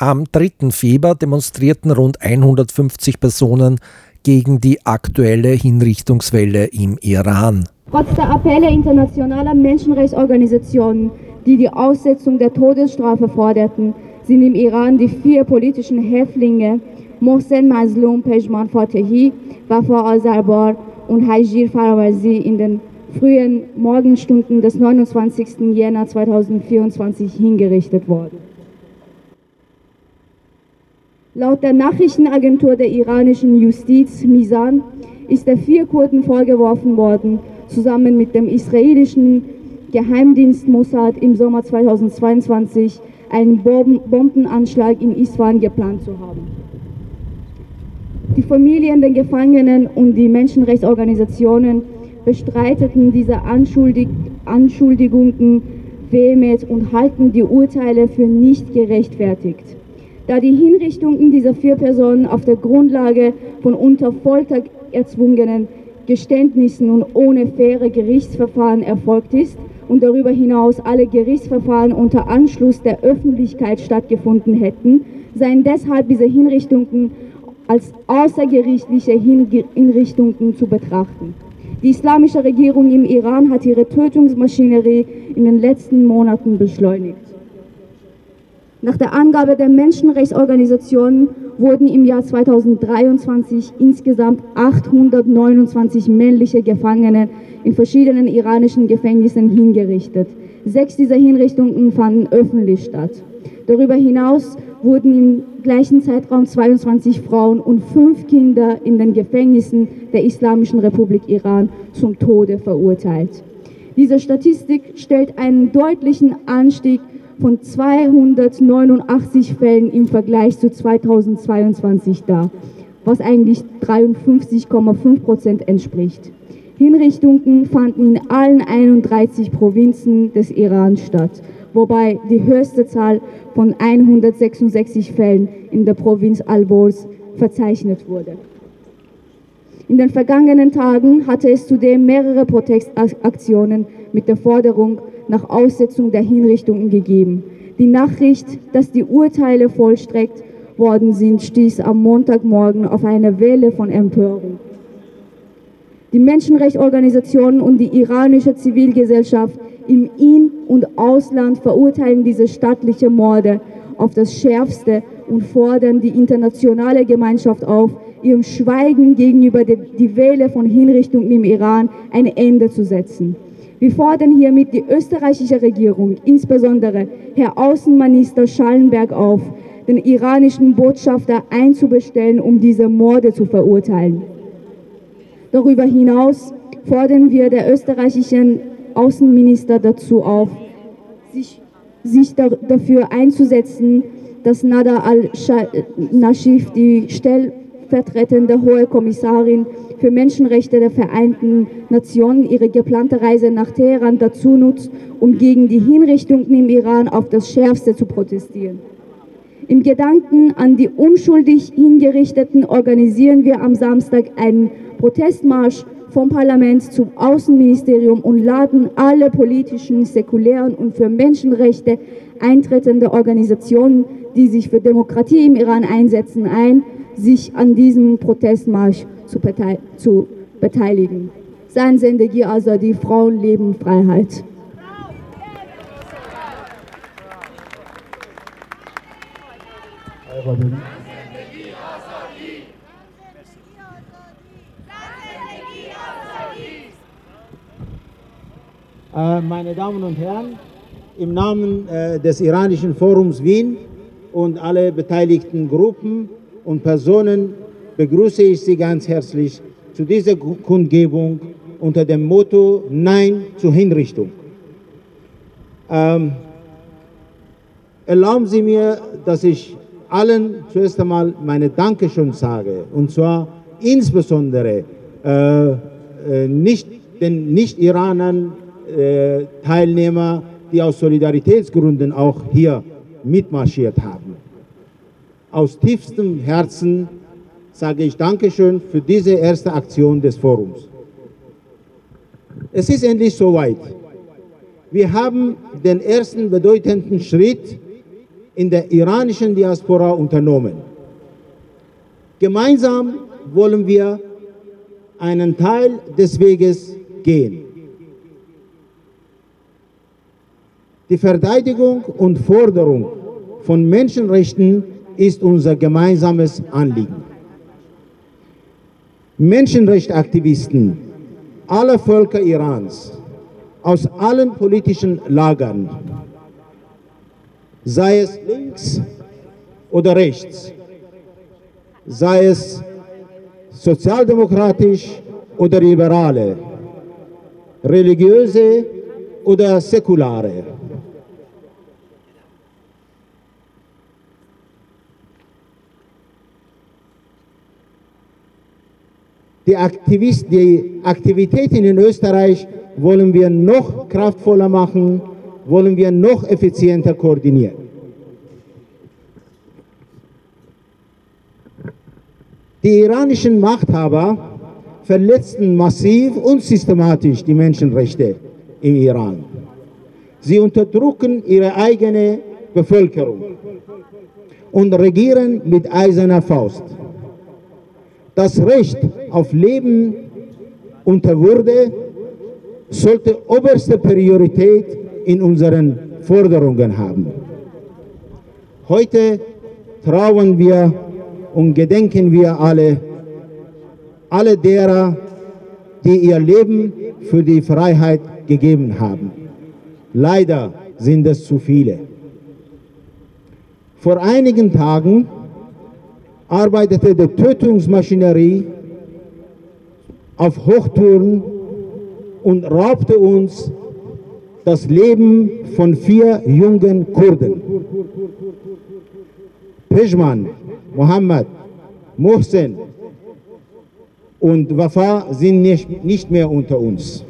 Am 3. Februar demonstrierten rund 150 Personen gegen die aktuelle Hinrichtungswelle im Iran. Trotz der Appelle internationaler Menschenrechtsorganisationen, die die Aussetzung der Todesstrafe forderten, sind im Iran die vier politischen Häftlinge Mohsen Mazlum Pejman Fatehi, Wafa Azarbar und Hajir Farawazi in den frühen Morgenstunden des 29. Jänner 2024 hingerichtet worden. Laut der Nachrichtenagentur der iranischen Justiz Misan ist der vier Kurden vorgeworfen worden, zusammen mit dem israelischen Geheimdienst Mossad im Sommer 2022 einen Bombenanschlag in Isfahan geplant zu haben. Die Familien der Gefangenen und die Menschenrechtsorganisationen bestreiteten diese Anschuldig Anschuldigungen vehement und halten die Urteile für nicht gerechtfertigt da die Hinrichtungen dieser vier Personen auf der Grundlage von unter Folter erzwungenen Geständnissen und ohne faire Gerichtsverfahren erfolgt ist und darüber hinaus alle Gerichtsverfahren unter Anschluss der Öffentlichkeit stattgefunden hätten, seien deshalb diese Hinrichtungen als außergerichtliche Hinrichtungen zu betrachten. Die islamische Regierung im Iran hat ihre Tötungsmaschinerie in den letzten Monaten beschleunigt. Nach der Angabe der Menschenrechtsorganisationen wurden im Jahr 2023 insgesamt 829 männliche Gefangene in verschiedenen iranischen Gefängnissen hingerichtet. Sechs dieser Hinrichtungen fanden öffentlich statt. Darüber hinaus wurden im gleichen Zeitraum 22 Frauen und fünf Kinder in den Gefängnissen der Islamischen Republik Iran zum Tode verurteilt. Diese Statistik stellt einen deutlichen Anstieg von 289 Fällen im Vergleich zu 2022 dar, was eigentlich 53,5 Prozent entspricht. Hinrichtungen fanden in allen 31 Provinzen des Iran statt, wobei die höchste Zahl von 166 Fällen in der Provinz Al-Bors verzeichnet wurde. In den vergangenen Tagen hatte es zudem mehrere Protestaktionen mit der Forderung nach Aussetzung der Hinrichtungen gegeben. Die Nachricht, dass die Urteile vollstreckt worden sind, stieß am Montagmorgen auf eine Welle von Empörung. Die Menschenrechtsorganisationen und die iranische Zivilgesellschaft im In- und Ausland verurteilen diese staatliche Morde auf das Schärfste und fordern die internationale Gemeinschaft auf, ihrem Schweigen gegenüber die Welle von Hinrichtungen im Iran ein Ende zu setzen. Wir fordern hiermit die österreichische Regierung, insbesondere Herr Außenminister Schallenberg auf, den iranischen Botschafter einzubestellen, um diese Morde zu verurteilen. Darüber hinaus fordern wir der österreichischen Außenminister dazu auf, sich, sich da, dafür einzusetzen, dass Nada al-Nashif, die stellvertretende Hohe Kommissarin für Menschenrechte der Vereinten Nationen ihre geplante Reise nach Teheran dazu nutzt, um gegen die Hinrichtungen im Iran auf das Schärfste zu protestieren. Im Gedanken an die unschuldig Hingerichteten organisieren wir am Samstag einen Protestmarsch vom Parlament zum Außenministerium und laden alle politischen, säkulären und für Menschenrechte eintretende Organisationen, die sich für Demokratie im Iran einsetzen, ein, sich an diesem Protestmarsch zu, zu beteiligen. Sein Sendegi Azadi, Frauen leben Freiheit. Äh, meine Damen und Herren, im Namen äh, des Iranischen Forums Wien und alle beteiligten Gruppen und Personen begrüße ich Sie ganz herzlich zu dieser Kundgebung unter dem Motto Nein zur Hinrichtung. Ähm, erlauben Sie mir, dass ich allen zuerst einmal meine Dankeschön sage, und zwar insbesondere äh, äh, nicht den Nicht-Iranern, äh, Teilnehmer, die aus Solidaritätsgründen auch hier mitmarschiert haben. Aus tiefstem Herzen sage ich Dankeschön für diese erste Aktion des Forums. Es ist endlich soweit. Wir haben den ersten bedeutenden Schritt in der iranischen Diaspora unternommen. Gemeinsam wollen wir einen Teil des Weges gehen. Die Verteidigung und Forderung von Menschenrechten ist unser gemeinsames Anliegen. Menschenrechtsaktivisten aller Völker Irans aus allen politischen Lagern, sei es links oder rechts, sei es sozialdemokratisch oder liberale, religiöse oder säkulare. Die, Aktivist, die Aktivitäten in Österreich wollen wir noch kraftvoller machen, wollen wir noch effizienter koordinieren. Die iranischen Machthaber verletzten massiv und systematisch die Menschenrechte im Iran. Sie unterdrücken ihre eigene Bevölkerung und regieren mit eiserner Faust. Das Recht auf Leben unter Würde sollte oberste Priorität in unseren Forderungen haben. Heute trauern wir und gedenken wir alle, alle derer, die ihr Leben für die Freiheit gegeben haben. Leider sind es zu viele. Vor einigen Tagen arbeitete die Tötungsmaschinerie auf Hochtouren und raubte uns das Leben von vier jungen Kurden. Pejman, Mohammed, Mohsen und Wafa sind nicht, nicht mehr unter uns.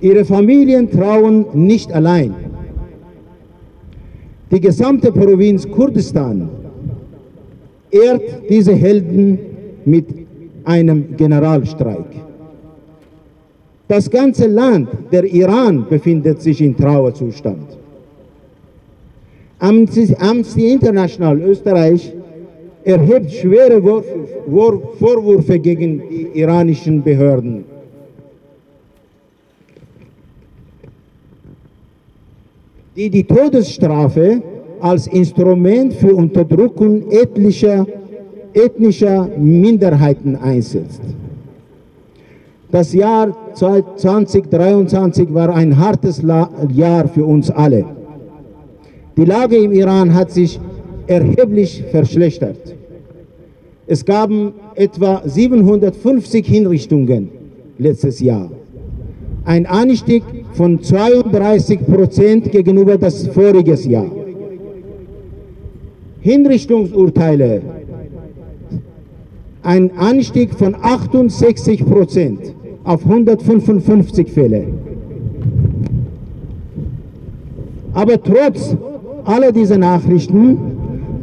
Ihre Familien trauen nicht allein. Die gesamte Provinz Kurdistan ehrt diese Helden mit einem Generalstreik. Das ganze Land, der Iran, befindet sich in Trauerzustand. Amnesty International Österreich erhebt schwere Vorwürfe gegen die iranischen Behörden. die die Todesstrafe als Instrument für Unterdrückung etlicher, ethnischer Minderheiten einsetzt. Das Jahr 2023 war ein hartes Jahr für uns alle. Die Lage im Iran hat sich erheblich verschlechtert. Es gab etwa 750 Hinrichtungen letztes Jahr. Ein Anstieg von 32 Prozent gegenüber das vorige Jahr. Hinrichtungsurteile, ein Anstieg von 68 Prozent auf 155 Fälle. Aber trotz aller dieser Nachrichten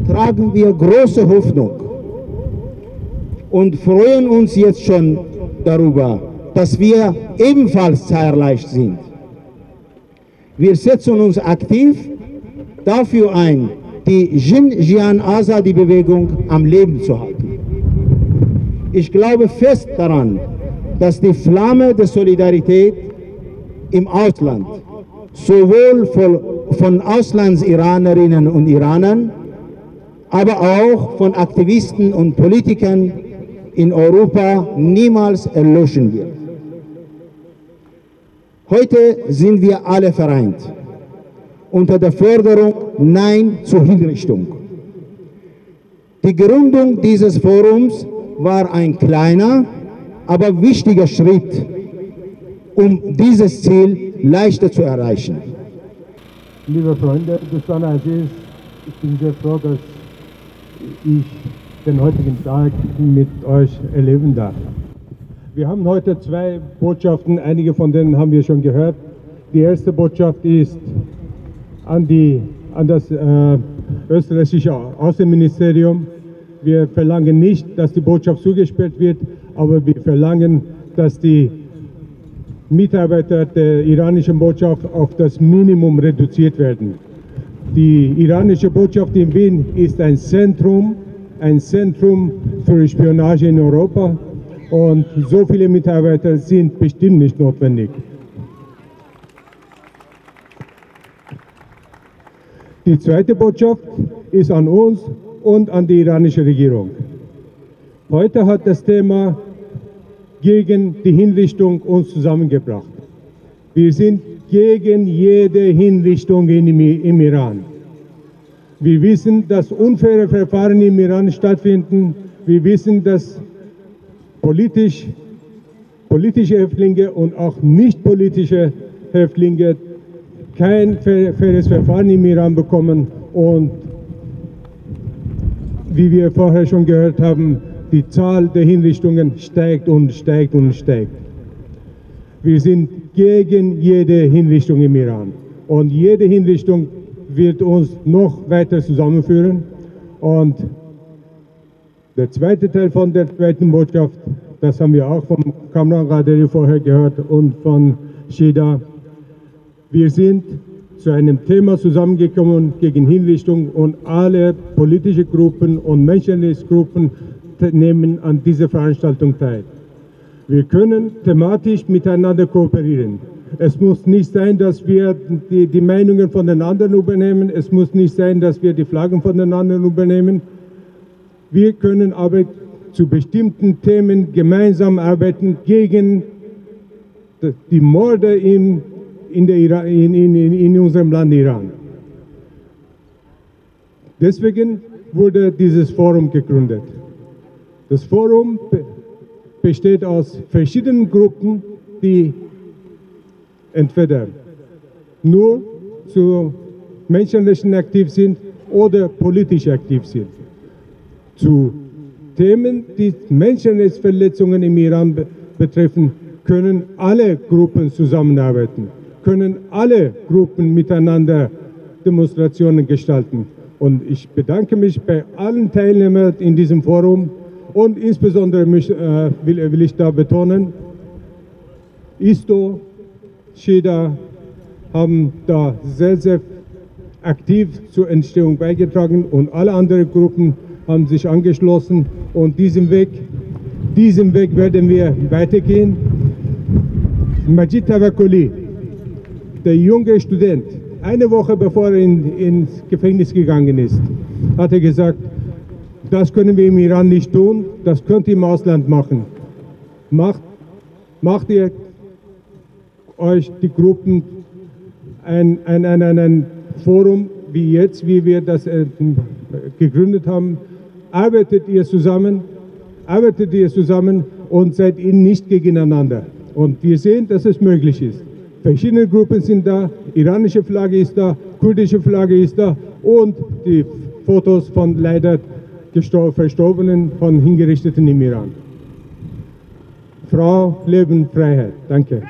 tragen wir große Hoffnung und freuen uns jetzt schon darüber, dass wir ebenfalls zahlreich sind. Wir setzen uns aktiv dafür ein, die Jinjian Azadi Bewegung am Leben zu halten. Ich glaube fest daran, dass die Flamme der Solidarität im Ausland, sowohl von, von Auslandsiranerinnen und Iranern, aber auch von Aktivisten und Politikern in Europa niemals erlöschen wird. Heute sind wir alle vereint unter der Forderung Nein zur Hinrichtung. Die Gründung dieses Forums war ein kleiner, aber wichtiger Schritt, um dieses Ziel leichter zu erreichen. Liebe Freunde ich bin sehr froh, dass ich den heutigen Tag mit euch erleben darf. Wir haben heute zwei Botschaften, einige von denen haben wir schon gehört. Die erste Botschaft ist an, die, an das äh, österreichische Außenministerium. Wir verlangen nicht, dass die Botschaft zugesperrt wird, aber wir verlangen, dass die Mitarbeiter der iranischen Botschaft auf das Minimum reduziert werden. Die iranische Botschaft in Wien ist ein Zentrum, ein Zentrum für Spionage in Europa und so viele Mitarbeiter sind bestimmt nicht notwendig. Die zweite Botschaft ist an uns und an die iranische Regierung. Heute hat das Thema gegen die Hinrichtung uns zusammengebracht. Wir sind gegen jede Hinrichtung im, Iran. Wir wissen, dass unfaire Verfahren im Iran stattfinden. Wir wissen, dass politisch, politische Häftlinge und auch nicht politische Häftlinge kein faires Verfahren im Iran bekommen und wie wir vorher schon gehört haben, die Zahl der Hinrichtungen steigt und steigt und steigt. Wir sind gegen jede Hinrichtung im Iran. Und jede Hinrichtung wird uns noch weiter zusammenführen. Und der zweite Teil von der zweiten Botschaft, das haben wir auch vom Kamran Qaderi vorher gehört und von Shida, wir sind zu einem Thema zusammengekommen gegen Hinrichtung und alle politische Gruppen und Menschenrechtsgruppen nehmen an dieser Veranstaltung teil. Wir können thematisch miteinander kooperieren. Es muss nicht sein, dass wir die, die, Meinungen von den anderen übernehmen. Es muss nicht sein, dass wir die Flaggen von den anderen übernehmen. Wir können aber zu bestimmten Themen gemeinsam arbeiten gegen die Morde in in, der in, in, in unserem Land Iran. Deswegen wurde dieses Forum gegründet. Das Forum besteht aus verschiedenen Gruppen, die entweder nur zu Menschenrechten aktiv sind oder politisch aktiv sind. Zu Themen, die Menschenrechtsverletzungen im Iran betreffen, können alle Gruppen zusammenarbeiten können alle Gruppen miteinander Demonstrationen gestalten. Und ich bedanke mich bei allen Teilnehmern in diesem Forum und insbesondere mich, äh, will, will, ich da betonen, ISTO, SHIDA haben da sehr, sehr aktiv zur Entstehung beigetragen und alle anderen Gruppen haben sich angeschlossen und diesen Weg, diesen Weg werden wir weitergehen. Majid Tawakoli, der junge Student, eine Woche bevor er in, ins Gefängnis gegangen ist, hat er gesagt, das können wir im Iran nicht tun, das könnt ihr im Ausland machen. Macht, macht ihr euch die Gruppen ein, ein, ein, ein, Forum wie jetzt, wie wir das äh, gegründet haben, arbeitet ihr zusammen, arbeitet ihr zusammen und seid ihr nicht gegeneinander. Und wir sehen, dass es möglich ist. Verschiedene Gruppen sind da, iranische Flagge ist da, kurdische Flagge ist da und die Fotos von leider Verstorbenen, von Hingerichteten im Iran. Frau, Leben, Freiheit. Danke.